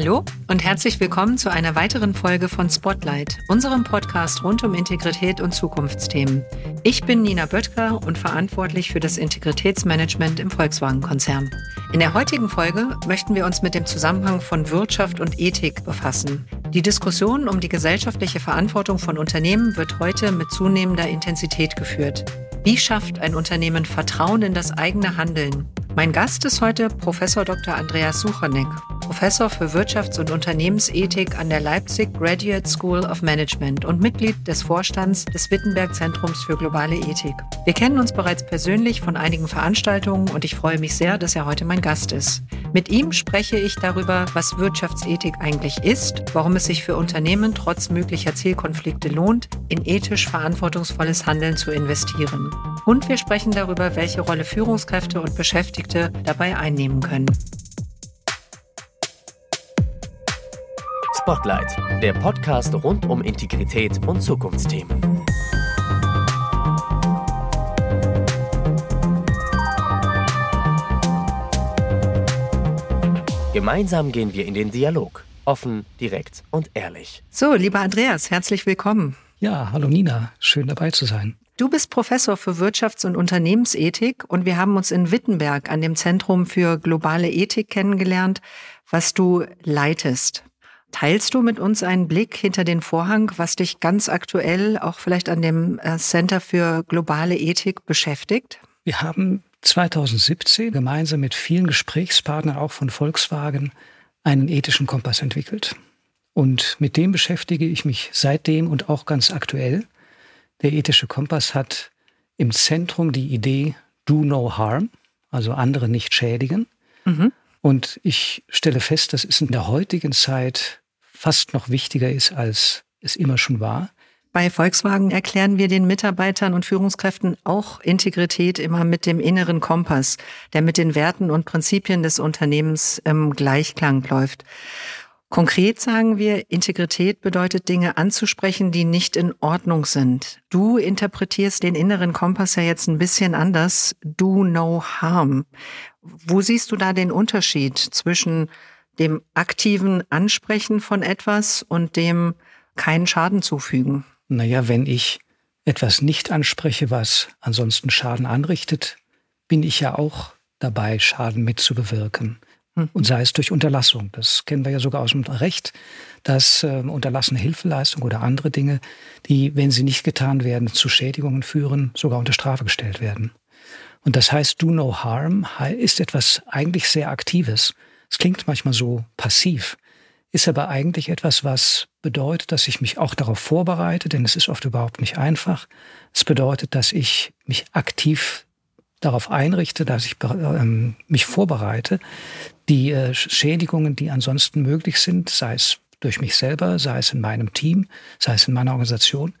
Hallo und herzlich willkommen zu einer weiteren Folge von Spotlight, unserem Podcast rund um Integrität und Zukunftsthemen. Ich bin Nina Böttger und verantwortlich für das Integritätsmanagement im Volkswagen-Konzern. In der heutigen Folge möchten wir uns mit dem Zusammenhang von Wirtschaft und Ethik befassen. Die Diskussion um die gesellschaftliche Verantwortung von Unternehmen wird heute mit zunehmender Intensität geführt. Wie schafft ein Unternehmen Vertrauen in das eigene Handeln? Mein Gast ist heute Professor Dr. Andreas Suchanek, Professor für Wirtschafts- und Unternehmensethik an der Leipzig Graduate School of Management und Mitglied des Vorstands des Wittenberg Zentrums für globale Ethik. Wir kennen uns bereits persönlich von einigen Veranstaltungen und ich freue mich sehr, dass er heute mein Gast ist. Mit ihm spreche ich darüber, was Wirtschaftsethik eigentlich ist, warum es sich für Unternehmen trotz möglicher Zielkonflikte lohnt, in ethisch verantwortungsvolles Handeln zu investieren. Und wir sprechen darüber, welche Rolle Führungskräfte und Beschäftigte dabei einnehmen können. Spotlight, der Podcast rund um Integrität und Zukunftsthemen. Gemeinsam gehen wir in den Dialog. Offen, direkt und ehrlich. So, lieber Andreas, herzlich willkommen. Ja, hallo Nina, schön dabei zu sein. Du bist Professor für Wirtschafts- und Unternehmensethik und wir haben uns in Wittenberg an dem Zentrum für globale Ethik kennengelernt, was du leitest. Teilst du mit uns einen Blick hinter den Vorhang, was dich ganz aktuell auch vielleicht an dem äh, Center für globale Ethik beschäftigt? Wir haben 2017 gemeinsam mit vielen Gesprächspartnern auch von Volkswagen einen ethischen Kompass entwickelt. Und mit dem beschäftige ich mich seitdem und auch ganz aktuell. Der ethische Kompass hat im Zentrum die Idee Do No Harm, also andere nicht schädigen. Mhm. Und ich stelle fest, dass es in der heutigen Zeit fast noch wichtiger ist, als es immer schon war. Bei Volkswagen erklären wir den Mitarbeitern und Führungskräften auch Integrität immer mit dem inneren Kompass, der mit den Werten und Prinzipien des Unternehmens im Gleichklang läuft. Konkret sagen wir, Integrität bedeutet Dinge anzusprechen, die nicht in Ordnung sind. Du interpretierst den inneren Kompass ja jetzt ein bisschen anders. Do no harm. Wo siehst du da den Unterschied zwischen dem aktiven Ansprechen von etwas und dem keinen Schaden zufügen? Naja, wenn ich etwas nicht anspreche, was ansonsten Schaden anrichtet, bin ich ja auch dabei, Schaden mitzubewirken. Mhm. Und sei es durch Unterlassung. Das kennen wir ja sogar aus dem Recht, dass äh, unterlassene Hilfeleistung oder andere Dinge, die, wenn sie nicht getan werden, zu Schädigungen führen, sogar unter Strafe gestellt werden. Und das heißt, do no harm ist etwas eigentlich sehr Aktives. Es klingt manchmal so passiv, ist aber eigentlich etwas, was bedeutet, dass ich mich auch darauf vorbereite, denn es ist oft überhaupt nicht einfach. Es bedeutet, dass ich mich aktiv darauf einrichte, dass ich ähm, mich vorbereite, die äh, Schädigungen, die ansonsten möglich sind, sei es durch mich selber, sei es in meinem Team, sei es in meiner Organisation,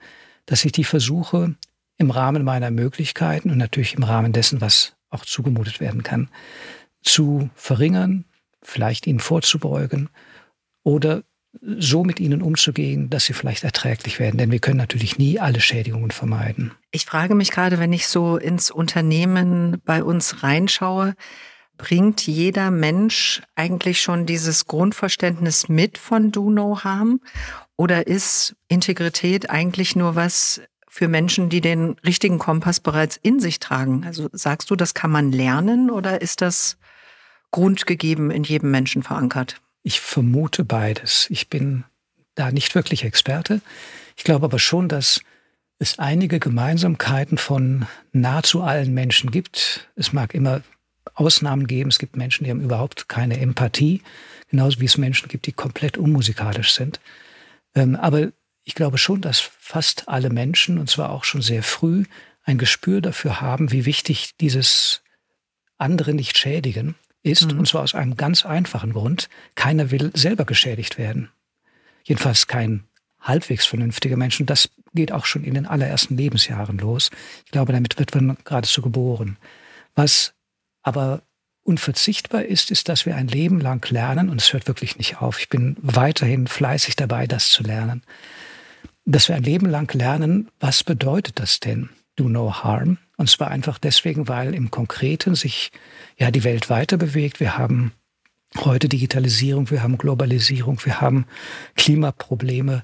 dass ich die versuche im Rahmen meiner Möglichkeiten und natürlich im Rahmen dessen, was auch zugemutet werden kann, zu verringern, vielleicht ihnen vorzubeugen oder so mit ihnen umzugehen, dass sie vielleicht erträglich werden. Denn wir können natürlich nie alle Schädigungen vermeiden. Ich frage mich gerade, wenn ich so ins Unternehmen bei uns reinschaue, bringt jeder Mensch eigentlich schon dieses Grundverständnis mit von Do No Harm? Oder ist Integrität eigentlich nur was für Menschen, die den richtigen Kompass bereits in sich tragen? Also sagst du, das kann man lernen oder ist das grundgegeben in jedem Menschen verankert? Ich vermute beides. Ich bin da nicht wirklich Experte. Ich glaube aber schon, dass es einige Gemeinsamkeiten von nahezu allen Menschen gibt. Es mag immer Ausnahmen geben. Es gibt Menschen, die haben überhaupt keine Empathie, genauso wie es Menschen gibt, die komplett unmusikalisch sind. Ähm, aber ich glaube schon, dass fast alle Menschen, und zwar auch schon sehr früh, ein Gespür dafür haben, wie wichtig dieses andere nicht schädigen ist, mhm. und zwar aus einem ganz einfachen Grund. Keiner will selber geschädigt werden. Jedenfalls kein halbwegs vernünftiger Mensch. Und das geht auch schon in den allerersten Lebensjahren los. Ich glaube, damit wird man geradezu geboren. Was aber unverzichtbar ist, ist, dass wir ein Leben lang lernen, und es hört wirklich nicht auf. Ich bin weiterhin fleißig dabei, das zu lernen. Dass wir ein Leben lang lernen, was bedeutet das denn? Do no harm. Und zwar einfach deswegen, weil im Konkreten sich ja die Welt weiter bewegt. Wir haben heute Digitalisierung, wir haben Globalisierung, wir haben Klimaprobleme.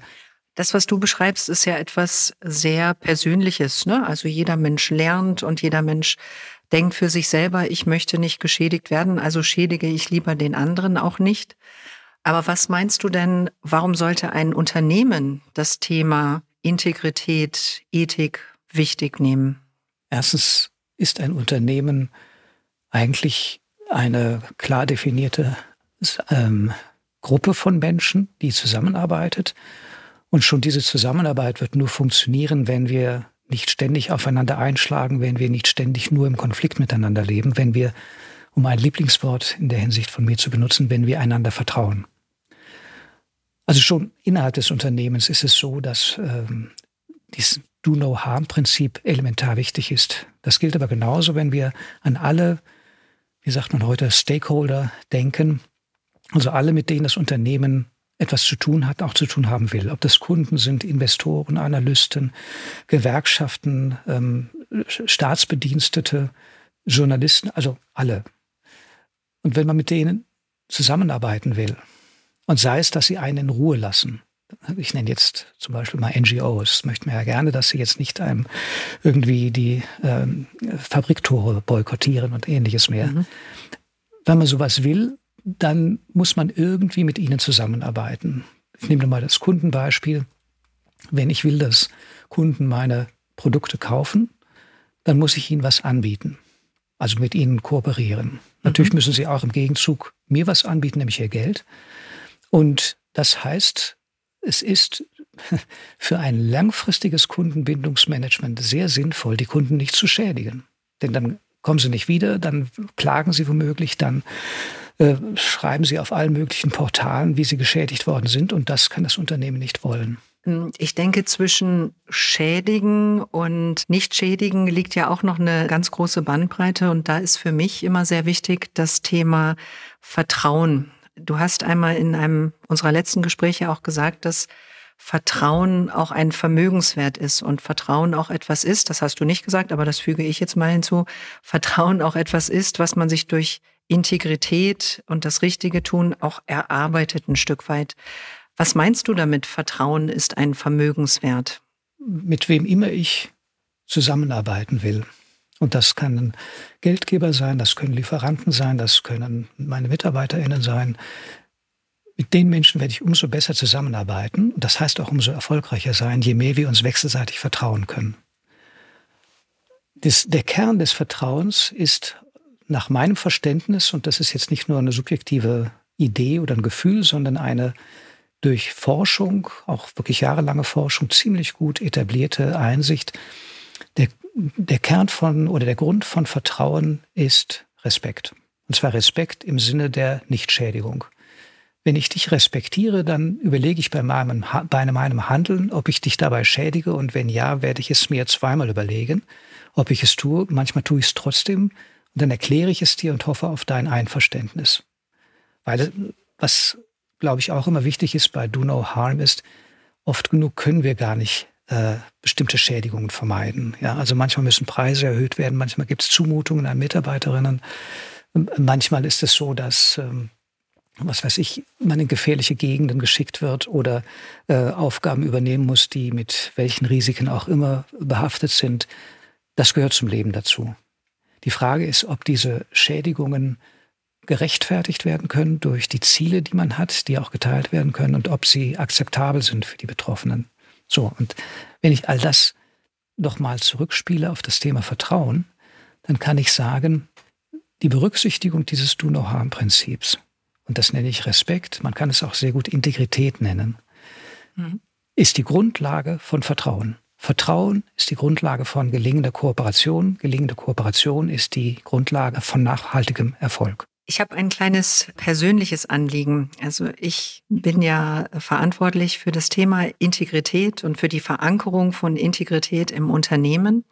Das, was du beschreibst, ist ja etwas sehr Persönliches. Ne? Also jeder Mensch lernt und jeder Mensch denkt für sich selber, ich möchte nicht geschädigt werden, also schädige ich lieber den anderen auch nicht. Aber was meinst du denn, warum sollte ein Unternehmen das Thema Integrität, Ethik wichtig nehmen? Erstens ist ein Unternehmen eigentlich eine klar definierte ähm, Gruppe von Menschen, die zusammenarbeitet. Und schon diese Zusammenarbeit wird nur funktionieren, wenn wir nicht ständig aufeinander einschlagen, wenn wir nicht ständig nur im Konflikt miteinander leben, wenn wir, um ein Lieblingswort in der Hinsicht von mir zu benutzen, wenn wir einander vertrauen. Also schon innerhalb des Unternehmens ist es so, dass ähm, dieses Do-No-Harm-Prinzip elementar wichtig ist. Das gilt aber genauso, wenn wir an alle, wie sagt man heute, Stakeholder denken, also alle, mit denen das Unternehmen etwas zu tun hat, auch zu tun haben will. Ob das Kunden sind, Investoren, Analysten, Gewerkschaften, ähm, Staatsbedienstete, Journalisten, also alle. Und wenn man mit denen zusammenarbeiten will, und sei es, dass sie einen in Ruhe lassen. Ich nenne jetzt zum Beispiel mal NGOs. Möchten wir ja gerne, dass sie jetzt nicht einem irgendwie die ähm, Fabriktore boykottieren und ähnliches mehr. Mhm. Wenn man sowas will, dann muss man irgendwie mit ihnen zusammenarbeiten. Ich nehme mal das Kundenbeispiel. Wenn ich will, dass Kunden meine Produkte kaufen, dann muss ich ihnen was anbieten. Also mit ihnen kooperieren. Mhm. Natürlich müssen sie auch im Gegenzug mir was anbieten, nämlich ihr Geld. Und das heißt, es ist für ein langfristiges Kundenbindungsmanagement sehr sinnvoll, die Kunden nicht zu schädigen. Denn dann kommen sie nicht wieder, dann klagen sie womöglich, dann äh, schreiben sie auf allen möglichen Portalen, wie sie geschädigt worden sind. Und das kann das Unternehmen nicht wollen. Ich denke, zwischen schädigen und nicht schädigen liegt ja auch noch eine ganz große Bandbreite. Und da ist für mich immer sehr wichtig das Thema Vertrauen. Du hast einmal in einem unserer letzten Gespräche auch gesagt, dass Vertrauen auch ein Vermögenswert ist und Vertrauen auch etwas ist, das hast du nicht gesagt, aber das füge ich jetzt mal hinzu, Vertrauen auch etwas ist, was man sich durch Integrität und das Richtige tun auch erarbeitet ein Stück weit. Was meinst du damit, Vertrauen ist ein Vermögenswert? Mit wem immer ich zusammenarbeiten will, und das können Geldgeber sein, das können Lieferanten sein, das können meine MitarbeiterInnen sein. Mit den Menschen werde ich umso besser zusammenarbeiten. Und das heißt auch umso erfolgreicher sein, je mehr wir uns wechselseitig vertrauen können. Das, der Kern des Vertrauens ist nach meinem Verständnis, und das ist jetzt nicht nur eine subjektive Idee oder ein Gefühl, sondern eine durch Forschung, auch wirklich jahrelange Forschung, ziemlich gut etablierte Einsicht, der der Kern von oder der Grund von Vertrauen ist Respekt. Und zwar Respekt im Sinne der Nichtschädigung. Wenn ich dich respektiere, dann überlege ich bei meinem, bei meinem Handeln, ob ich dich dabei schädige. Und wenn ja, werde ich es mir zweimal überlegen, ob ich es tue. Manchmal tue ich es trotzdem. Und dann erkläre ich es dir und hoffe auf dein Einverständnis. Weil was, glaube ich, auch immer wichtig ist bei Do No Harm ist, oft genug können wir gar nicht äh, bestimmte Schädigungen vermeiden. Ja, also manchmal müssen Preise erhöht werden, manchmal gibt es Zumutungen an Mitarbeiterinnen. Manchmal ist es so, dass ähm, was weiß ich, man in gefährliche Gegenden geschickt wird oder äh, Aufgaben übernehmen muss, die mit welchen Risiken auch immer behaftet sind. Das gehört zum Leben dazu. Die Frage ist, ob diese Schädigungen gerechtfertigt werden können durch die Ziele, die man hat, die auch geteilt werden können und ob sie akzeptabel sind für die Betroffenen. So, und wenn ich all das nochmal zurückspiele auf das Thema Vertrauen, dann kann ich sagen, die Berücksichtigung dieses Do-No-Harm-Prinzips, und das nenne ich Respekt, man kann es auch sehr gut Integrität nennen, mhm. ist die Grundlage von Vertrauen. Vertrauen ist die Grundlage von gelingender Kooperation. Gelingende Kooperation ist die Grundlage von nachhaltigem Erfolg. Ich habe ein kleines persönliches Anliegen. Also ich bin ja verantwortlich für das Thema Integrität und für die Verankerung von Integrität im Unternehmen.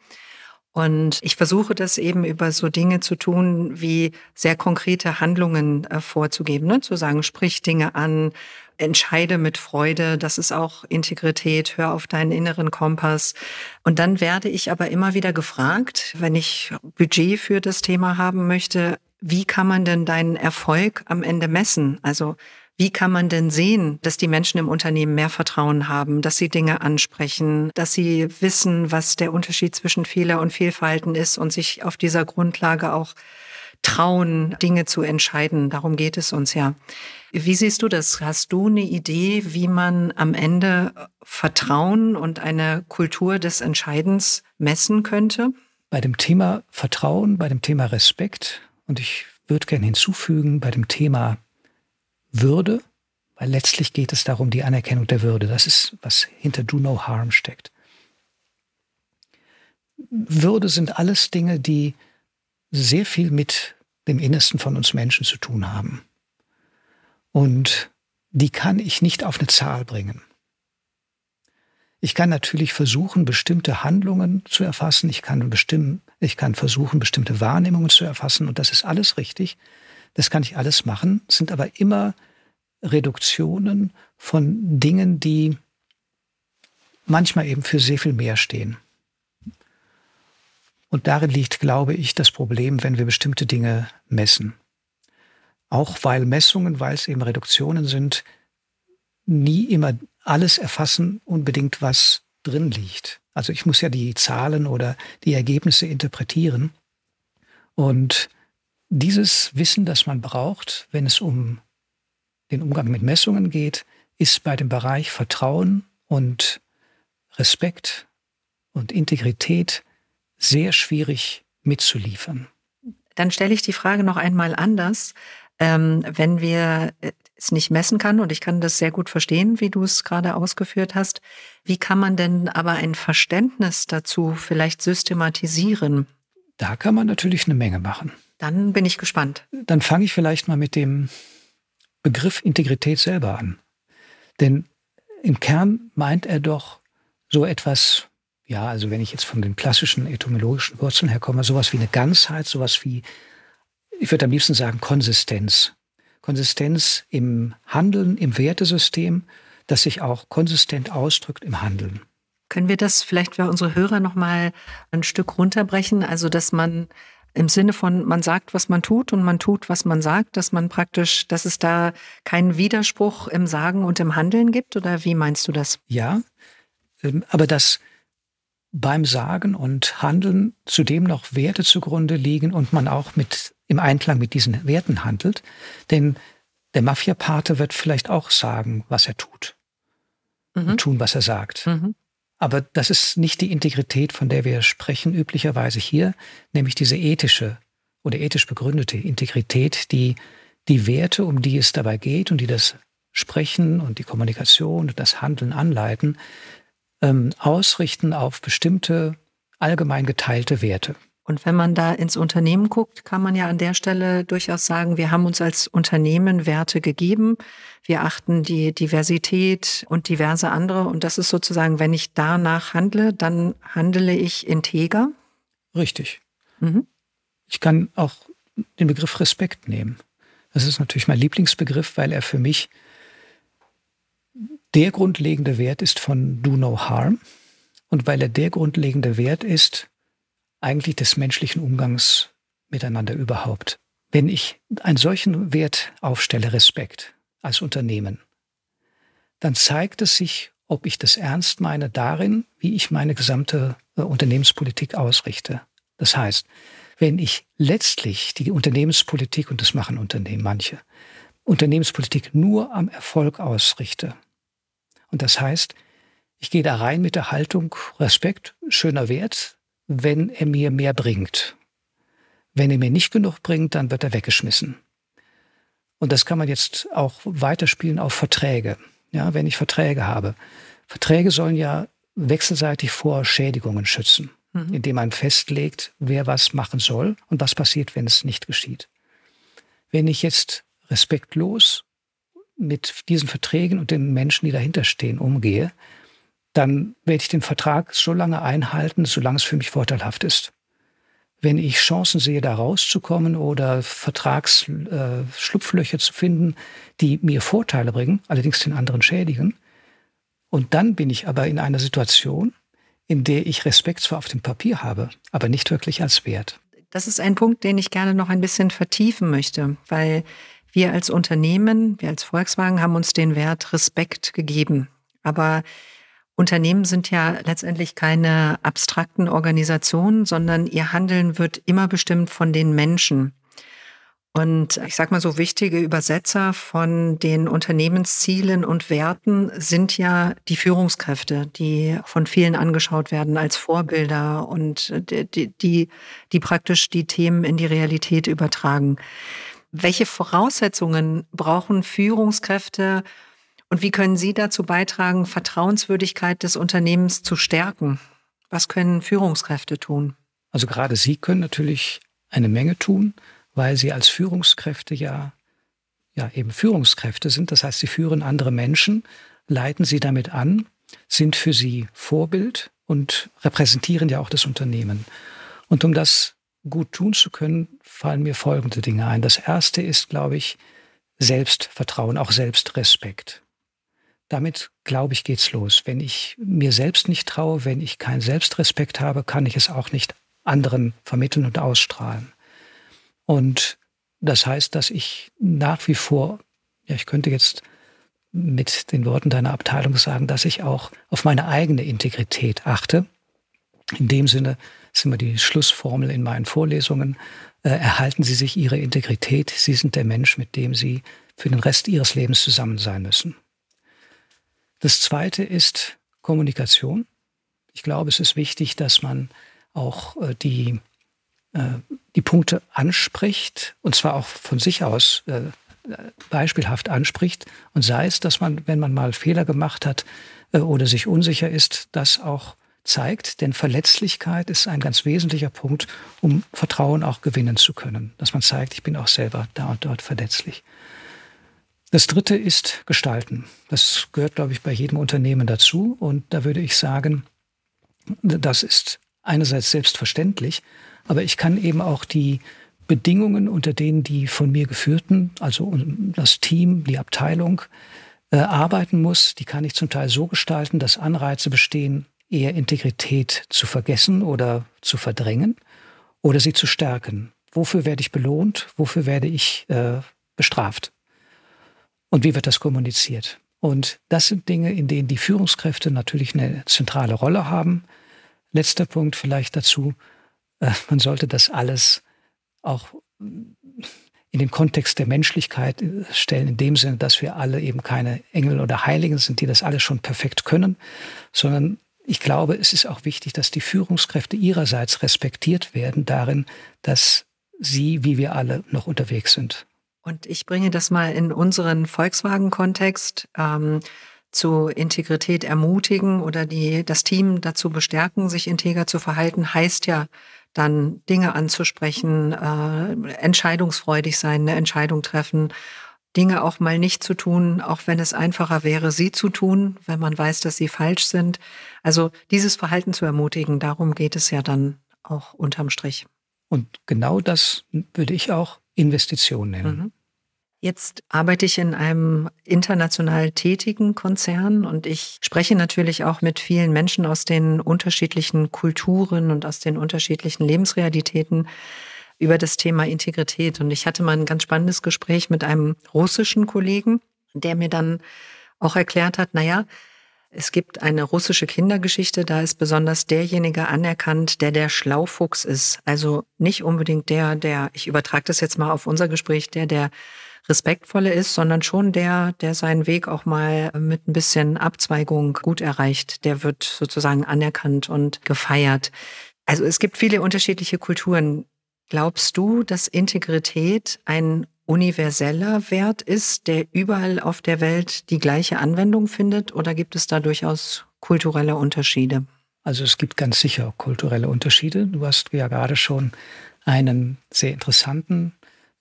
Und ich versuche das eben über so Dinge zu tun, wie sehr konkrete Handlungen äh, vorzugeben, ne? zu sagen, sprich Dinge an, entscheide mit Freude, das ist auch Integrität, hör auf deinen inneren Kompass. Und dann werde ich aber immer wieder gefragt, wenn ich Budget für das Thema haben möchte, wie kann man denn deinen Erfolg am Ende messen? Also wie kann man denn sehen, dass die Menschen im Unternehmen mehr Vertrauen haben, dass sie Dinge ansprechen, dass sie wissen, was der Unterschied zwischen Fehler und Fehlverhalten ist und sich auf dieser Grundlage auch trauen, Dinge zu entscheiden. Darum geht es uns ja. Wie siehst du das? Hast du eine Idee, wie man am Ende Vertrauen und eine Kultur des Entscheidens messen könnte? Bei dem Thema Vertrauen, bei dem Thema Respekt und ich würde gerne hinzufügen, bei dem Thema Würde, weil letztlich geht es darum, die Anerkennung der Würde. Das ist, was hinter Do No Harm steckt. Würde sind alles Dinge, die sehr viel mit dem Innersten von uns Menschen zu tun haben. Und die kann ich nicht auf eine Zahl bringen. Ich kann natürlich versuchen, bestimmte Handlungen zu erfassen. Ich kann, bestimmen, ich kann versuchen, bestimmte Wahrnehmungen zu erfassen. Und das ist alles richtig. Das kann ich alles machen. Sind aber immer Reduktionen von Dingen, die manchmal eben für sehr viel mehr stehen. Und darin liegt, glaube ich, das Problem, wenn wir bestimmte Dinge messen. Auch weil Messungen, weil es eben Reduktionen sind, nie immer alles erfassen unbedingt, was drin liegt. Also ich muss ja die Zahlen oder die Ergebnisse interpretieren. Und dieses Wissen, das man braucht, wenn es um den Umgang mit Messungen geht, ist bei dem Bereich Vertrauen und Respekt und Integrität sehr schwierig mitzuliefern. Dann stelle ich die Frage noch einmal anders. Ähm, wenn wir äh, es nicht messen kann, und ich kann das sehr gut verstehen, wie du es gerade ausgeführt hast, wie kann man denn aber ein Verständnis dazu vielleicht systematisieren? Da kann man natürlich eine Menge machen. Dann bin ich gespannt. Dann fange ich vielleicht mal mit dem Begriff Integrität selber an. Denn im Kern meint er doch so etwas ja, also wenn ich jetzt von den klassischen etymologischen Wurzeln herkomme, sowas wie eine Ganzheit, sowas wie, ich würde am liebsten sagen, Konsistenz. Konsistenz im Handeln, im Wertesystem, das sich auch konsistent ausdrückt im Handeln. Können wir das vielleicht für unsere Hörer nochmal ein Stück runterbrechen? Also, dass man im Sinne von, man sagt, was man tut und man tut, was man sagt, dass man praktisch, dass es da keinen Widerspruch im Sagen und im Handeln gibt? Oder wie meinst du das? Ja, ähm, aber das, beim Sagen und Handeln zudem noch Werte zugrunde liegen und man auch mit, im Einklang mit diesen Werten handelt. Denn der Mafia-Pate wird vielleicht auch sagen, was er tut mhm. und tun, was er sagt. Mhm. Aber das ist nicht die Integrität, von der wir sprechen, üblicherweise hier, nämlich diese ethische oder ethisch begründete Integrität, die die Werte, um die es dabei geht und die das Sprechen und die Kommunikation und das Handeln anleiten, ähm, ausrichten auf bestimmte allgemein geteilte Werte. Und wenn man da ins Unternehmen guckt, kann man ja an der Stelle durchaus sagen, wir haben uns als Unternehmen Werte gegeben. Wir achten die Diversität und diverse andere. Und das ist sozusagen, wenn ich danach handle, dann handle ich integer. Richtig. Mhm. Ich kann auch den Begriff Respekt nehmen. Das ist natürlich mein Lieblingsbegriff, weil er für mich der grundlegende Wert ist von Do No Harm und weil er der grundlegende Wert ist eigentlich des menschlichen Umgangs miteinander überhaupt. Wenn ich einen solchen Wert aufstelle, Respekt als Unternehmen, dann zeigt es sich, ob ich das ernst meine darin, wie ich meine gesamte äh, Unternehmenspolitik ausrichte. Das heißt, wenn ich letztlich die Unternehmenspolitik, und das machen Unternehmen manche, Unternehmenspolitik nur am Erfolg ausrichte, und das heißt, ich gehe da rein mit der Haltung Respekt, schöner Wert, wenn er mir mehr bringt. Wenn er mir nicht genug bringt, dann wird er weggeschmissen. Und das kann man jetzt auch weiterspielen auf Verträge. Ja, wenn ich Verträge habe. Verträge sollen ja wechselseitig vor Schädigungen schützen, mhm. indem man festlegt, wer was machen soll und was passiert, wenn es nicht geschieht. Wenn ich jetzt respektlos mit diesen Verträgen und den Menschen, die dahinter stehen, umgehe, dann werde ich den Vertrag so lange einhalten, solange es für mich vorteilhaft ist. Wenn ich Chancen sehe, da rauszukommen oder Vertragsschlupflöcher äh, zu finden, die mir Vorteile bringen, allerdings den anderen schädigen, und dann bin ich aber in einer Situation, in der ich Respekt zwar auf dem Papier habe, aber nicht wirklich als Wert Das ist ein Punkt, den ich gerne noch ein bisschen vertiefen möchte, weil wir als Unternehmen, wir als Volkswagen haben uns den Wert Respekt gegeben. Aber Unternehmen sind ja letztendlich keine abstrakten Organisationen, sondern ihr Handeln wird immer bestimmt von den Menschen. Und ich sag mal so, wichtige Übersetzer von den Unternehmenszielen und Werten sind ja die Führungskräfte, die von vielen angeschaut werden als Vorbilder und die, die, die praktisch die Themen in die Realität übertragen. Welche Voraussetzungen brauchen Führungskräfte und wie können Sie dazu beitragen, Vertrauenswürdigkeit des Unternehmens zu stärken? Was können Führungskräfte tun? Also gerade Sie können natürlich eine Menge tun weil sie als Führungskräfte ja, ja eben Führungskräfte sind. Das heißt, sie führen andere Menschen, leiten sie damit an, sind für sie Vorbild und repräsentieren ja auch das Unternehmen. Und um das gut tun zu können, fallen mir folgende Dinge ein. Das erste ist, glaube ich, Selbstvertrauen, auch Selbstrespekt. Damit, glaube ich, geht's los. Wenn ich mir selbst nicht traue, wenn ich keinen Selbstrespekt habe, kann ich es auch nicht anderen vermitteln und ausstrahlen. Und das heißt, dass ich nach wie vor, ja, ich könnte jetzt mit den Worten deiner Abteilung sagen, dass ich auch auf meine eigene Integrität achte. In dem Sinne ist immer die Schlussformel in meinen Vorlesungen, äh, erhalten Sie sich Ihre Integrität, Sie sind der Mensch, mit dem Sie für den Rest Ihres Lebens zusammen sein müssen. Das Zweite ist Kommunikation. Ich glaube, es ist wichtig, dass man auch äh, die äh, die Punkte anspricht, und zwar auch von sich aus äh, beispielhaft anspricht, und sei es, dass man, wenn man mal Fehler gemacht hat oder sich unsicher ist, das auch zeigt, denn Verletzlichkeit ist ein ganz wesentlicher Punkt, um Vertrauen auch gewinnen zu können, dass man zeigt, ich bin auch selber da und dort verletzlich. Das dritte ist Gestalten. Das gehört, glaube ich, bei jedem Unternehmen dazu. Und da würde ich sagen, das ist einerseits selbstverständlich, aber ich kann eben auch die Bedingungen, unter denen die von mir geführten, also das Team, die Abteilung, äh, arbeiten muss, die kann ich zum Teil so gestalten, dass Anreize bestehen, eher Integrität zu vergessen oder zu verdrängen oder sie zu stärken. Wofür werde ich belohnt? Wofür werde ich äh, bestraft? Und wie wird das kommuniziert? Und das sind Dinge, in denen die Führungskräfte natürlich eine zentrale Rolle haben. Letzter Punkt vielleicht dazu. Äh, man sollte das alles auch in den Kontext der Menschlichkeit äh, stellen, in dem Sinne, dass wir alle eben keine Engel oder Heiligen sind, die das alles schon perfekt können, sondern ich glaube, es ist auch wichtig, dass die Führungskräfte ihrerseits respektiert werden darin, dass sie, wie wir alle, noch unterwegs sind. Und ich bringe das mal in unseren Volkswagen-Kontext. Ähm, zu Integrität ermutigen oder die, das Team dazu bestärken, sich integer zu verhalten, heißt ja dann Dinge anzusprechen, äh, entscheidungsfreudig sein, eine Entscheidung treffen, Dinge auch mal nicht zu tun, auch wenn es einfacher wäre, sie zu tun, wenn man weiß, dass sie falsch sind. Also dieses Verhalten zu ermutigen, darum geht es ja dann auch unterm Strich. Und genau das würde ich auch Investition nennen. Mhm. Jetzt arbeite ich in einem international tätigen Konzern und ich spreche natürlich auch mit vielen Menschen aus den unterschiedlichen Kulturen und aus den unterschiedlichen Lebensrealitäten über das Thema Integrität. Und ich hatte mal ein ganz spannendes Gespräch mit einem russischen Kollegen, der mir dann auch erklärt hat, naja, es gibt eine russische Kindergeschichte, da ist besonders derjenige anerkannt, der der Schlaufuchs ist. Also nicht unbedingt der, der, ich übertrage das jetzt mal auf unser Gespräch, der, der respektvolle ist, sondern schon der, der seinen Weg auch mal mit ein bisschen Abzweigung gut erreicht. Der wird sozusagen anerkannt und gefeiert. Also es gibt viele unterschiedliche Kulturen. Glaubst du, dass Integrität ein universeller Wert ist, der überall auf der Welt die gleiche Anwendung findet? Oder gibt es da durchaus kulturelle Unterschiede? Also es gibt ganz sicher kulturelle Unterschiede. Du hast ja gerade schon einen sehr interessanten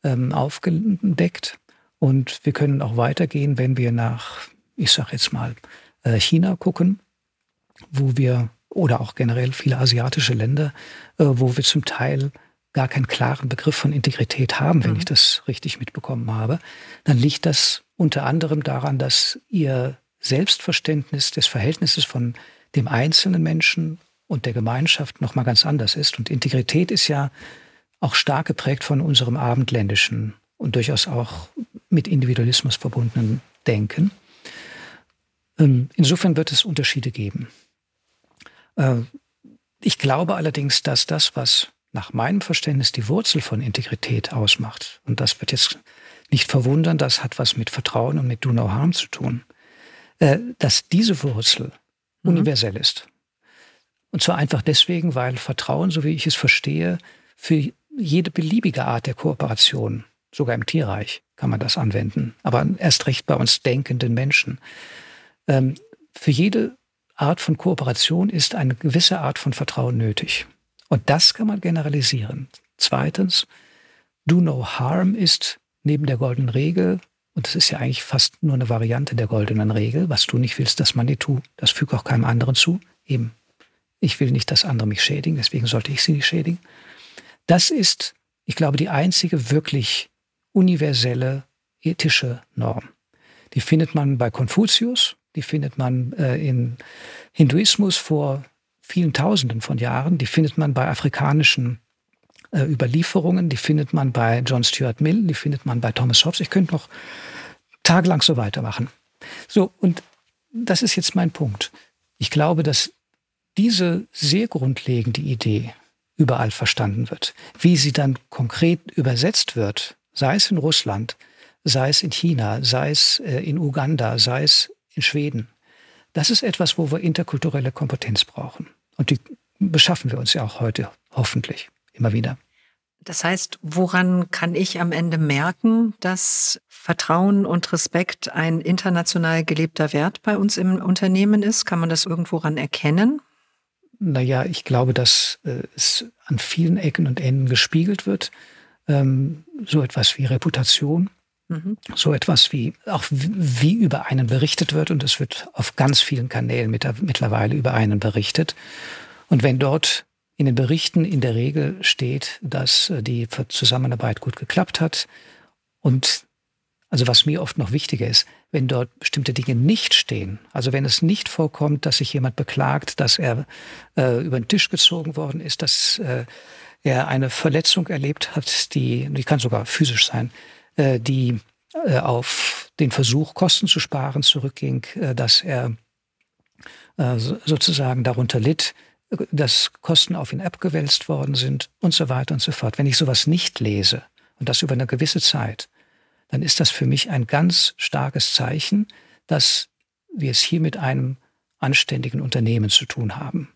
ähm, aufgedeckt. Und wir können auch weitergehen, wenn wir nach, ich sage jetzt mal, äh, China gucken, wo wir, oder auch generell viele asiatische Länder, äh, wo wir zum Teil gar keinen klaren Begriff von Integrität haben, wenn mhm. ich das richtig mitbekommen habe, dann liegt das unter anderem daran, dass ihr Selbstverständnis des Verhältnisses von dem einzelnen Menschen und der Gemeinschaft noch mal ganz anders ist. Und Integrität ist ja auch stark geprägt von unserem abendländischen und durchaus auch mit Individualismus verbundenen Denken. Ähm, insofern wird es Unterschiede geben. Äh, ich glaube allerdings, dass das, was nach meinem Verständnis die Wurzel von Integrität ausmacht, und das wird jetzt nicht verwundern, das hat was mit Vertrauen und mit Do No Harm zu tun, äh, dass diese Wurzel mhm. universell ist. Und zwar einfach deswegen, weil Vertrauen, so wie ich es verstehe, für jede beliebige Art der Kooperation, sogar im Tierreich kann man das anwenden, aber erst recht bei uns denkenden Menschen, ähm, für jede Art von Kooperation ist eine gewisse Art von Vertrauen nötig. Und das kann man generalisieren. Zweitens, do no harm ist neben der goldenen Regel, und das ist ja eigentlich fast nur eine Variante der goldenen Regel, was du nicht willst, dass man die tut, das fügt auch keinem anderen zu. Eben, ich will nicht, dass andere mich schädigen, deswegen sollte ich sie nicht schädigen. Das ist, ich glaube, die einzige wirklich universelle ethische Norm. Die findet man bei Konfuzius, die findet man äh, in Hinduismus vor vielen Tausenden von Jahren, die findet man bei afrikanischen äh, Überlieferungen, die findet man bei John Stuart Mill, die findet man bei Thomas Hobbes. Ich könnte noch tagelang so weitermachen. So, und das ist jetzt mein Punkt. Ich glaube, dass diese sehr grundlegende Idee überall verstanden wird. Wie sie dann konkret übersetzt wird, sei es in Russland, sei es in China, sei es äh, in Uganda, sei es in Schweden. Das ist etwas, wo wir interkulturelle Kompetenz brauchen. Und die beschaffen wir uns ja auch heute hoffentlich immer wieder. Das heißt, woran kann ich am Ende merken, dass Vertrauen und Respekt ein international gelebter Wert bei uns im Unternehmen ist? Kann man das irgendwo ran erkennen? Naja, ich glaube, dass äh, es an vielen Ecken und Enden gespiegelt wird. Ähm, so etwas wie Reputation, Mhm. So etwas wie, auch wie über einen berichtet wird und es wird auf ganz vielen Kanälen mit, mittlerweile über einen berichtet. Und wenn dort in den Berichten in der Regel steht, dass äh, die Zusammenarbeit gut geklappt hat und also was mir oft noch wichtiger ist, wenn dort bestimmte Dinge nicht stehen, also wenn es nicht vorkommt, dass sich jemand beklagt, dass er äh, über den Tisch gezogen worden ist, dass äh, er eine Verletzung erlebt hat, die, die kann sogar physisch sein, die äh, auf den Versuch, Kosten zu sparen, zurückging, äh, dass er sozusagen darunter litt, dass Kosten auf ihn abgewälzt worden sind und so weiter und so fort. Wenn ich sowas nicht lese und das über eine gewisse Zeit, dann ist das für mich ein ganz starkes Zeichen, dass wir es hier mit einem anständigen Unternehmen zu tun haben.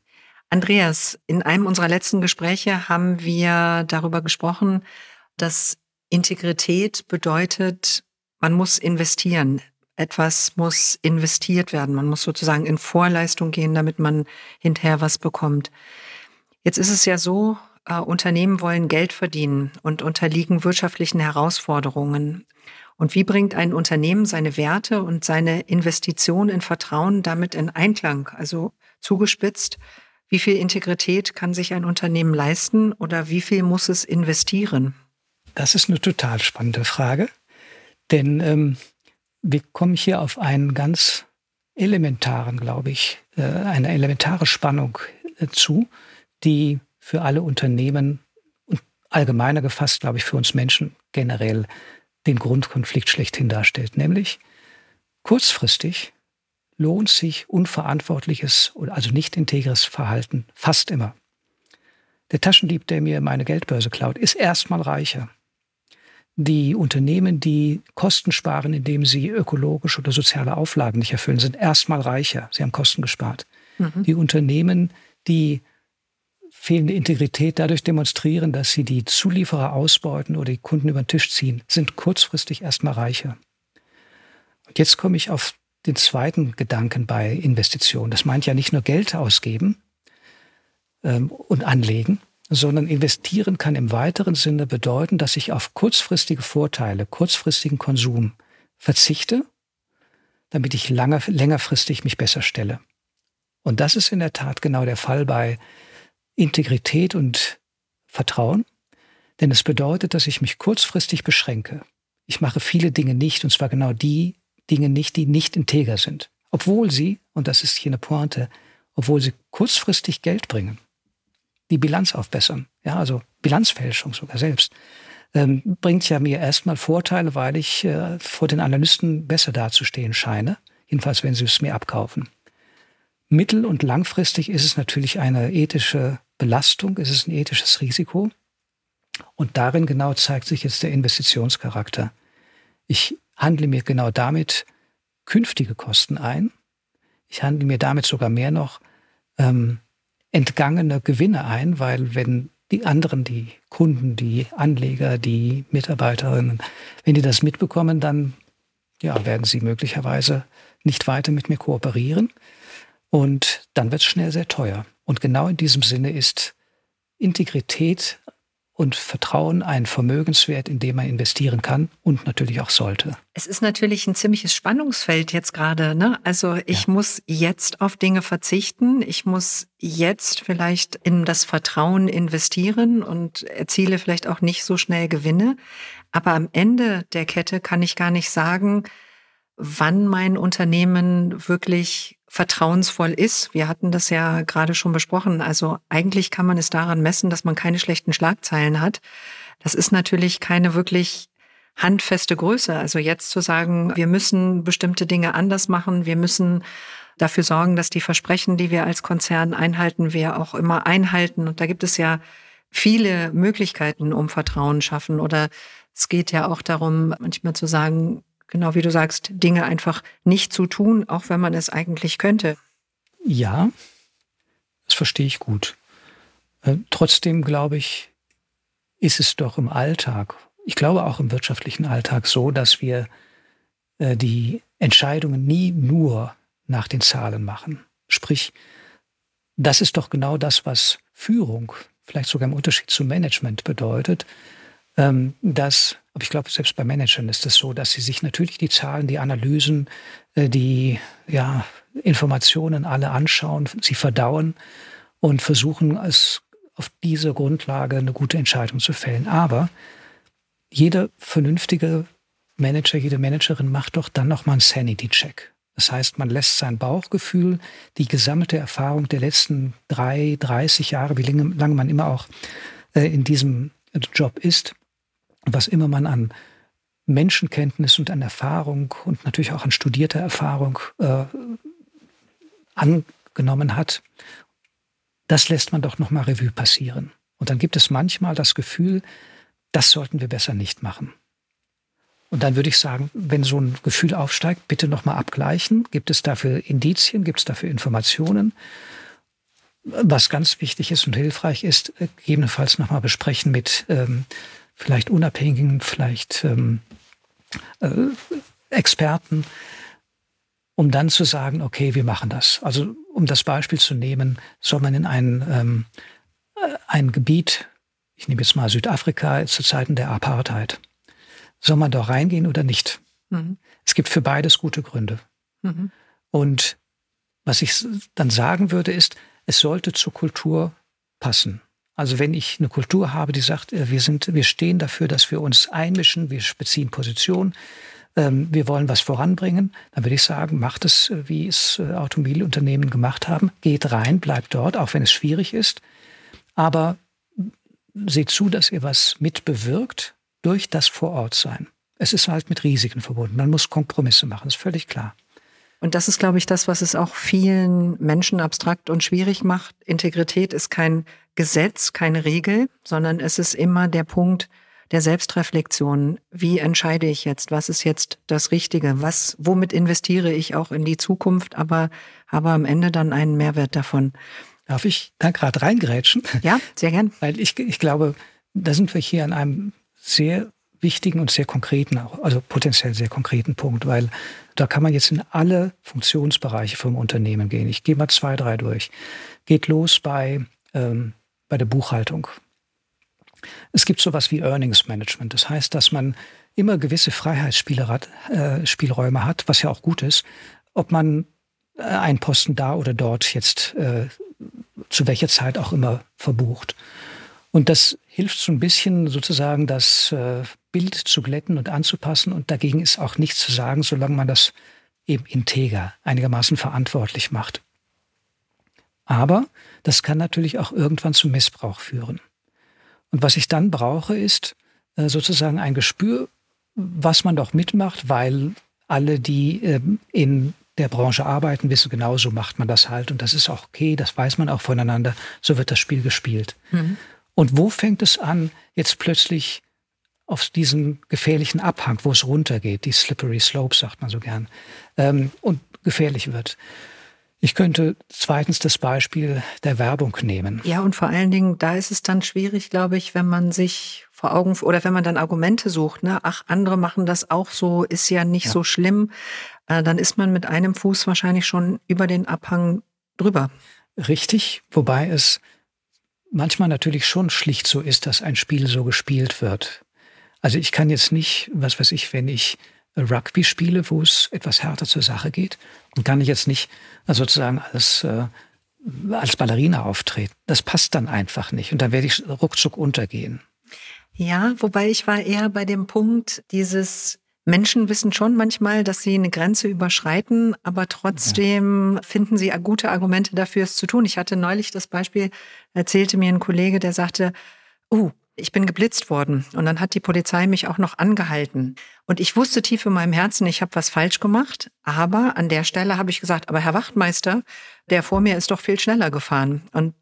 Andreas, in einem unserer letzten Gespräche haben wir darüber gesprochen, dass Integrität bedeutet, man muss investieren. Etwas muss investiert werden. Man muss sozusagen in Vorleistung gehen, damit man hinterher was bekommt. Jetzt ist es ja so, äh, Unternehmen wollen Geld verdienen und unterliegen wirtschaftlichen Herausforderungen. Und wie bringt ein Unternehmen seine Werte und seine Investition in Vertrauen damit in Einklang? Also zugespitzt, wie viel Integrität kann sich ein Unternehmen leisten oder wie viel muss es investieren? Das ist eine total spannende Frage, denn ähm, wir kommen hier auf einen ganz elementaren, glaube ich, äh, eine elementare Spannung äh, zu, die für alle Unternehmen und allgemeiner gefasst, glaube ich, für uns Menschen generell den Grundkonflikt schlechthin darstellt, nämlich kurzfristig lohnt sich unverantwortliches, also nicht integres Verhalten fast immer. Der Taschendieb, der mir meine Geldbörse klaut, ist erstmal reicher die Unternehmen, die Kosten sparen, indem sie ökologische oder soziale Auflagen nicht erfüllen, sind erstmal reicher. Sie haben Kosten gespart. Mhm. Die Unternehmen, die fehlende Integrität dadurch demonstrieren, dass sie die Zulieferer ausbeuten oder die Kunden über den Tisch ziehen, sind kurzfristig erstmal reicher. Und jetzt komme ich auf den zweiten Gedanken bei Investitionen. Das meint ja nicht nur Geld ausgeben ähm, und anlegen, sondern investieren kann im weiteren Sinne bedeuten, dass ich auf kurzfristige Vorteile, kurzfristigen Konsum verzichte, damit ich lange, längerfristig mich besser stelle. Und das ist in der Tat genau der Fall bei Integrität und Vertrauen, denn es bedeutet, dass ich mich kurzfristig beschränke. Ich mache viele Dinge nicht, und zwar genau die Dinge nicht, die nicht integer sind, obwohl sie, und das ist hier eine Pointe, obwohl sie kurzfristig Geld bringen. Die Bilanz aufbessern. Ja, also Bilanzfälschung sogar selbst. Ähm, bringt ja mir erstmal Vorteile, weil ich äh, vor den Analysten besser dazustehen scheine. Jedenfalls, wenn sie es mir abkaufen. Mittel- und langfristig ist es natürlich eine ethische Belastung, ist es ein ethisches Risiko. Und darin genau zeigt sich jetzt der Investitionscharakter. Ich handle mir genau damit künftige Kosten ein. Ich handle mir damit sogar mehr noch ähm, entgangene Gewinne ein, weil wenn die anderen, die Kunden, die Anleger, die Mitarbeiterinnen, wenn die das mitbekommen, dann ja, werden sie möglicherweise nicht weiter mit mir kooperieren. Und dann wird es schnell sehr teuer. Und genau in diesem Sinne ist Integrität und Vertrauen ein Vermögenswert, in dem man investieren kann und natürlich auch sollte. Es ist natürlich ein ziemliches Spannungsfeld jetzt gerade. Ne? Also ich ja. muss jetzt auf Dinge verzichten. Ich muss jetzt vielleicht in das Vertrauen investieren und erziele vielleicht auch nicht so schnell Gewinne. Aber am Ende der Kette kann ich gar nicht sagen, wann mein Unternehmen wirklich vertrauensvoll ist. Wir hatten das ja gerade schon besprochen. Also eigentlich kann man es daran messen, dass man keine schlechten Schlagzeilen hat. Das ist natürlich keine wirklich handfeste Größe. Also jetzt zu sagen, wir müssen bestimmte Dinge anders machen, wir müssen dafür sorgen, dass die Versprechen, die wir als Konzern einhalten, wir auch immer einhalten. Und da gibt es ja viele Möglichkeiten, um Vertrauen schaffen. Oder es geht ja auch darum, manchmal zu sagen, genau wie du sagst, Dinge einfach nicht zu tun, auch wenn man es eigentlich könnte. Ja, das verstehe ich gut. Äh, trotzdem glaube ich, ist es doch im Alltag, ich glaube auch im wirtschaftlichen Alltag so, dass wir äh, die Entscheidungen nie nur nach den Zahlen machen. Sprich, das ist doch genau das, was Führung, vielleicht sogar im Unterschied zum Management bedeutet, ähm, dass, aber ich glaube, selbst bei Managern ist es so, dass sie sich natürlich die Zahlen, die Analysen, äh, die ja, Informationen alle anschauen, sie verdauen und versuchen, es auf dieser Grundlage eine gute Entscheidung zu fällen. Aber jeder vernünftige Manager, jede Managerin macht doch dann nochmal einen Sanity-Check. Das heißt, man lässt sein Bauchgefühl, die gesammelte Erfahrung der letzten drei, 30 Jahre, wie lange, lange man immer auch äh, in diesem Job ist, was immer man an Menschenkenntnis und an Erfahrung und natürlich auch an studierter Erfahrung äh, angenommen hat, das lässt man doch nochmal Revue passieren. Und dann gibt es manchmal das Gefühl, das sollten wir besser nicht machen. Und dann würde ich sagen, wenn so ein Gefühl aufsteigt, bitte nochmal abgleichen. Gibt es dafür Indizien? Gibt es dafür Informationen? Was ganz wichtig ist und hilfreich ist, gegebenenfalls nochmal besprechen mit ähm, vielleicht Unabhängigen, vielleicht ähm, äh, Experten, um dann zu sagen, okay, wir machen das. Also um das Beispiel zu nehmen, soll man in ein, ähm, äh, ein Gebiet, ich nehme jetzt mal Südafrika zu Zeiten der Apartheid, soll man da reingehen oder nicht? Mhm. Es gibt für beides gute Gründe. Mhm. Und was ich dann sagen würde, ist, es sollte zur Kultur passen. Also wenn ich eine Kultur habe, die sagt, äh, wir sind, wir stehen dafür, dass wir uns einmischen, wir beziehen Position, ähm, wir wollen was voranbringen, dann würde ich sagen, macht es, äh, wie es äh, Automobilunternehmen gemacht haben, geht rein, bleibt dort, auch wenn es schwierig ist, aber seht zu, dass ihr was mitbewirkt durch das Vorortsein. Es ist halt mit Risiken verbunden. Man muss Kompromisse machen, ist völlig klar. Und das ist, glaube ich, das, was es auch vielen Menschen abstrakt und schwierig macht. Integrität ist kein Gesetz, keine Regel, sondern es ist immer der Punkt der Selbstreflexion. Wie entscheide ich jetzt? Was ist jetzt das Richtige? Was, womit investiere ich auch in die Zukunft, aber habe am Ende dann einen Mehrwert davon? Darf ich da gerade reingrätschen? Ja, sehr gern. Weil ich, ich glaube, da sind wir hier an einem sehr wichtigen und sehr konkreten, also potenziell sehr konkreten Punkt, weil da kann man jetzt in alle Funktionsbereiche vom Unternehmen gehen. Ich gehe mal zwei, drei durch. Geht los bei, ähm, bei der Buchhaltung. Es gibt sowas wie Earnings Management. Das heißt, dass man immer gewisse Freiheitsspielräume äh, hat, was ja auch gut ist, ob man äh, einen Posten da oder dort jetzt äh, zu welcher Zeit auch immer verbucht. Und das hilft so ein bisschen sozusagen das äh, Bild zu glätten und anzupassen. Und dagegen ist auch nichts zu sagen, solange man das eben integer, einigermaßen verantwortlich macht. Aber das kann natürlich auch irgendwann zu Missbrauch führen. Und was ich dann brauche, ist äh, sozusagen ein Gespür, was man doch mitmacht, weil alle, die ähm, in der Branche arbeiten, wissen genau, so macht man das halt. Und das ist auch okay, das weiß man auch voneinander. So wird das Spiel gespielt. Mhm. Und wo fängt es an, jetzt plötzlich auf diesen gefährlichen Abhang, wo es runtergeht, die slippery slope, sagt man so gern, ähm, und gefährlich wird? Ich könnte zweitens das Beispiel der Werbung nehmen. Ja, und vor allen Dingen, da ist es dann schwierig, glaube ich, wenn man sich vor Augen oder wenn man dann Argumente sucht, ne, ach, andere machen das auch so, ist ja nicht ja. so schlimm, äh, dann ist man mit einem Fuß wahrscheinlich schon über den Abhang drüber. Richtig, wobei es manchmal natürlich schon schlicht so ist, dass ein Spiel so gespielt wird. Also ich kann jetzt nicht, was weiß ich, wenn ich Rugby spiele, wo es etwas härter zur Sache geht, dann kann ich jetzt nicht sozusagen als, äh, als Ballerina auftreten. Das passt dann einfach nicht und dann werde ich ruckzuck untergehen. Ja, wobei ich war eher bei dem Punkt, dieses Menschen wissen schon manchmal, dass sie eine Grenze überschreiten, aber trotzdem finden sie gute Argumente dafür, es zu tun. Ich hatte neulich das Beispiel, erzählte mir ein Kollege, der sagte, oh, ich bin geblitzt worden und dann hat die Polizei mich auch noch angehalten. Und ich wusste tief in meinem Herzen, ich habe was falsch gemacht, aber an der Stelle habe ich gesagt, aber Herr Wachtmeister, der vor mir ist doch viel schneller gefahren. Und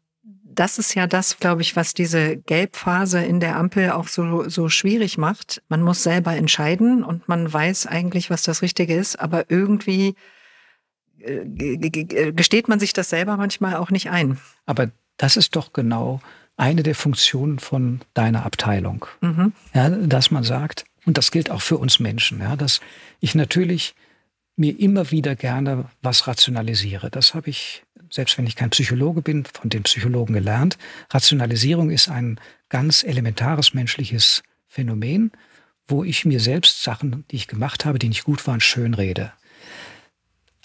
das ist ja das, glaube ich, was diese Gelbphase in der Ampel auch so, so schwierig macht. Man muss selber entscheiden und man weiß eigentlich, was das Richtige ist, aber irgendwie äh, gesteht man sich das selber manchmal auch nicht ein. Aber das ist doch genau eine der Funktionen von deiner Abteilung. Mhm. Ja, dass man sagt, und das gilt auch für uns Menschen, ja, dass ich natürlich mir immer wieder gerne was rationalisiere. Das habe ich, selbst wenn ich kein Psychologe bin, von den Psychologen gelernt. Rationalisierung ist ein ganz elementares menschliches Phänomen, wo ich mir selbst Sachen, die ich gemacht habe, die nicht gut waren, schönrede.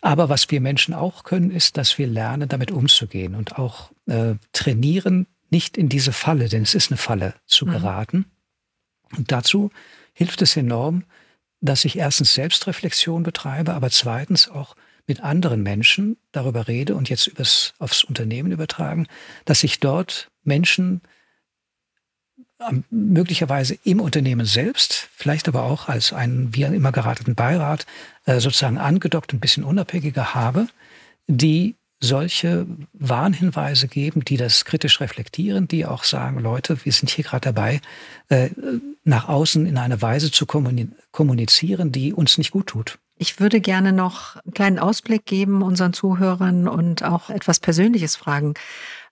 Aber was wir Menschen auch können, ist, dass wir lernen, damit umzugehen und auch äh, trainieren, nicht in diese Falle, denn es ist eine Falle, zu mhm. geraten. Mhm. Und dazu hilft es enorm, dass ich erstens Selbstreflexion betreibe, aber zweitens auch mit anderen Menschen darüber rede und jetzt übers, aufs Unternehmen übertragen, dass ich dort Menschen möglicherweise im Unternehmen selbst, vielleicht aber auch als einen wie immer gerateten Beirat, äh, sozusagen angedockt, ein bisschen unabhängiger habe, die solche Warnhinweise geben, die das kritisch reflektieren, die auch sagen, Leute, wir sind hier gerade dabei, äh, nach außen in eine Weise zu kommunizieren, die uns nicht gut tut. Ich würde gerne noch einen kleinen Ausblick geben unseren Zuhörern und auch etwas Persönliches fragen.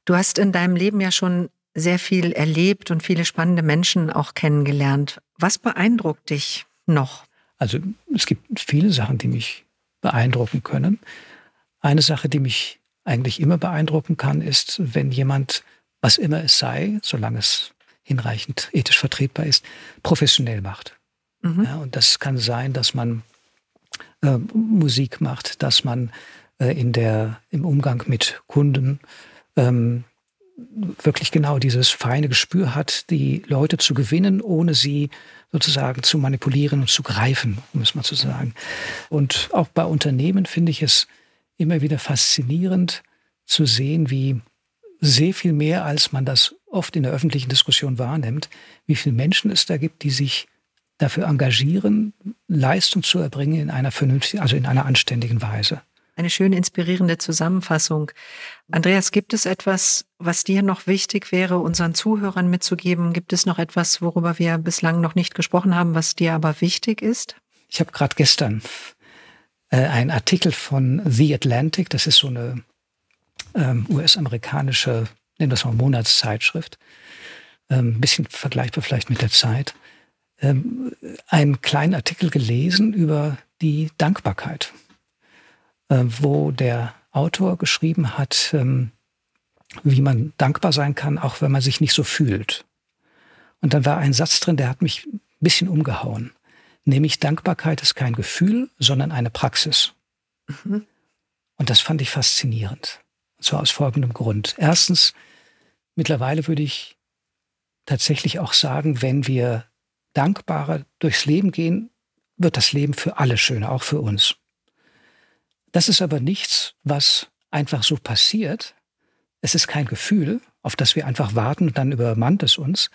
Du hast in deinem Leben ja schon sehr viel erlebt und viele spannende Menschen auch kennengelernt. Was beeindruckt dich noch? Also es gibt viele Sachen, die mich beeindrucken können. Eine Sache, die mich eigentlich immer beeindrucken kann, ist, wenn jemand, was immer es sei, solange es hinreichend ethisch vertretbar ist, professionell macht. Mhm. Ja, und das kann sein, dass man äh, Musik macht, dass man äh, in der, im Umgang mit Kunden ähm, wirklich genau dieses feine Gespür hat, die Leute zu gewinnen, ohne sie sozusagen zu manipulieren und zu greifen, um es mal zu sagen. Und auch bei Unternehmen finde ich es immer wieder faszinierend zu sehen, wie sehr viel mehr, als man das oft in der öffentlichen Diskussion wahrnimmt, wie viele Menschen es da gibt, die sich dafür engagieren, Leistung zu erbringen in einer vernünftigen, also in einer anständigen Weise. Eine schöne, inspirierende Zusammenfassung. Andreas, gibt es etwas, was dir noch wichtig wäre, unseren Zuhörern mitzugeben? Gibt es noch etwas, worüber wir bislang noch nicht gesprochen haben, was dir aber wichtig ist? Ich habe gerade gestern äh, einen Artikel von The Atlantic, das ist so eine ähm, US-amerikanische, wir es mal Monatszeitschrift, ein ähm, bisschen vergleichbar vielleicht mit der Zeit, ähm, einen kleinen Artikel gelesen über die Dankbarkeit, äh, wo der Autor geschrieben hat, ähm, wie man dankbar sein kann, auch wenn man sich nicht so fühlt. Und dann war ein Satz drin, der hat mich ein bisschen umgehauen. Nämlich Dankbarkeit ist kein Gefühl, sondern eine Praxis. Mhm. Und das fand ich faszinierend. Und zwar aus folgendem Grund. Erstens, mittlerweile würde ich tatsächlich auch sagen, wenn wir dankbarer durchs Leben gehen, wird das Leben für alle schöner, auch für uns. Das ist aber nichts, was einfach so passiert, es ist kein Gefühl, auf das wir einfach warten und dann übermannt es uns,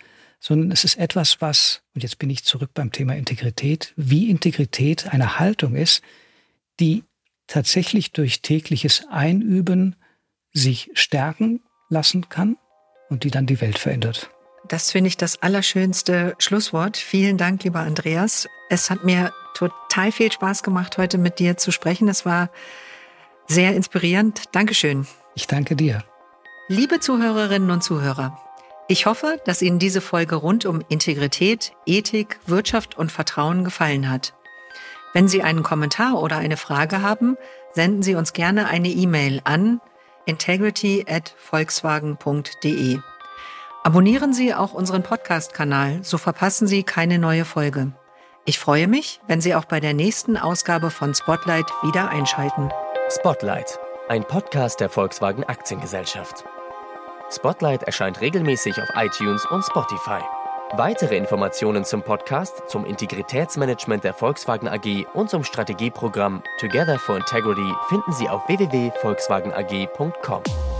sondern es ist etwas, was, und jetzt bin ich zurück beim Thema Integrität, wie Integrität eine Haltung ist, die tatsächlich durch tägliches Einüben sich stärken lassen kann und die dann die Welt verändert. Das finde ich das allerschönste Schlusswort. Vielen Dank, lieber Andreas. Es hat mir total viel Spaß gemacht, heute mit dir zu sprechen. Es war sehr inspirierend. Dankeschön. Ich danke dir. Liebe Zuhörerinnen und Zuhörer, ich hoffe, dass Ihnen diese Folge rund um Integrität, Ethik, Wirtschaft und Vertrauen gefallen hat. Wenn Sie einen Kommentar oder eine Frage haben, senden Sie uns gerne eine E-Mail an integrity@volkswagen.de. Abonnieren Sie auch unseren Podcast-Kanal, so verpassen Sie keine neue Folge. Ich freue mich, wenn Sie auch bei der nächsten Ausgabe von Spotlight wieder einschalten. Spotlight, ein Podcast der Volkswagen Aktiengesellschaft. Spotlight erscheint regelmäßig auf iTunes und Spotify. Weitere Informationen zum Podcast, zum Integritätsmanagement der Volkswagen AG und zum Strategieprogramm Together for Integrity finden Sie auf www.volkswagenag.com.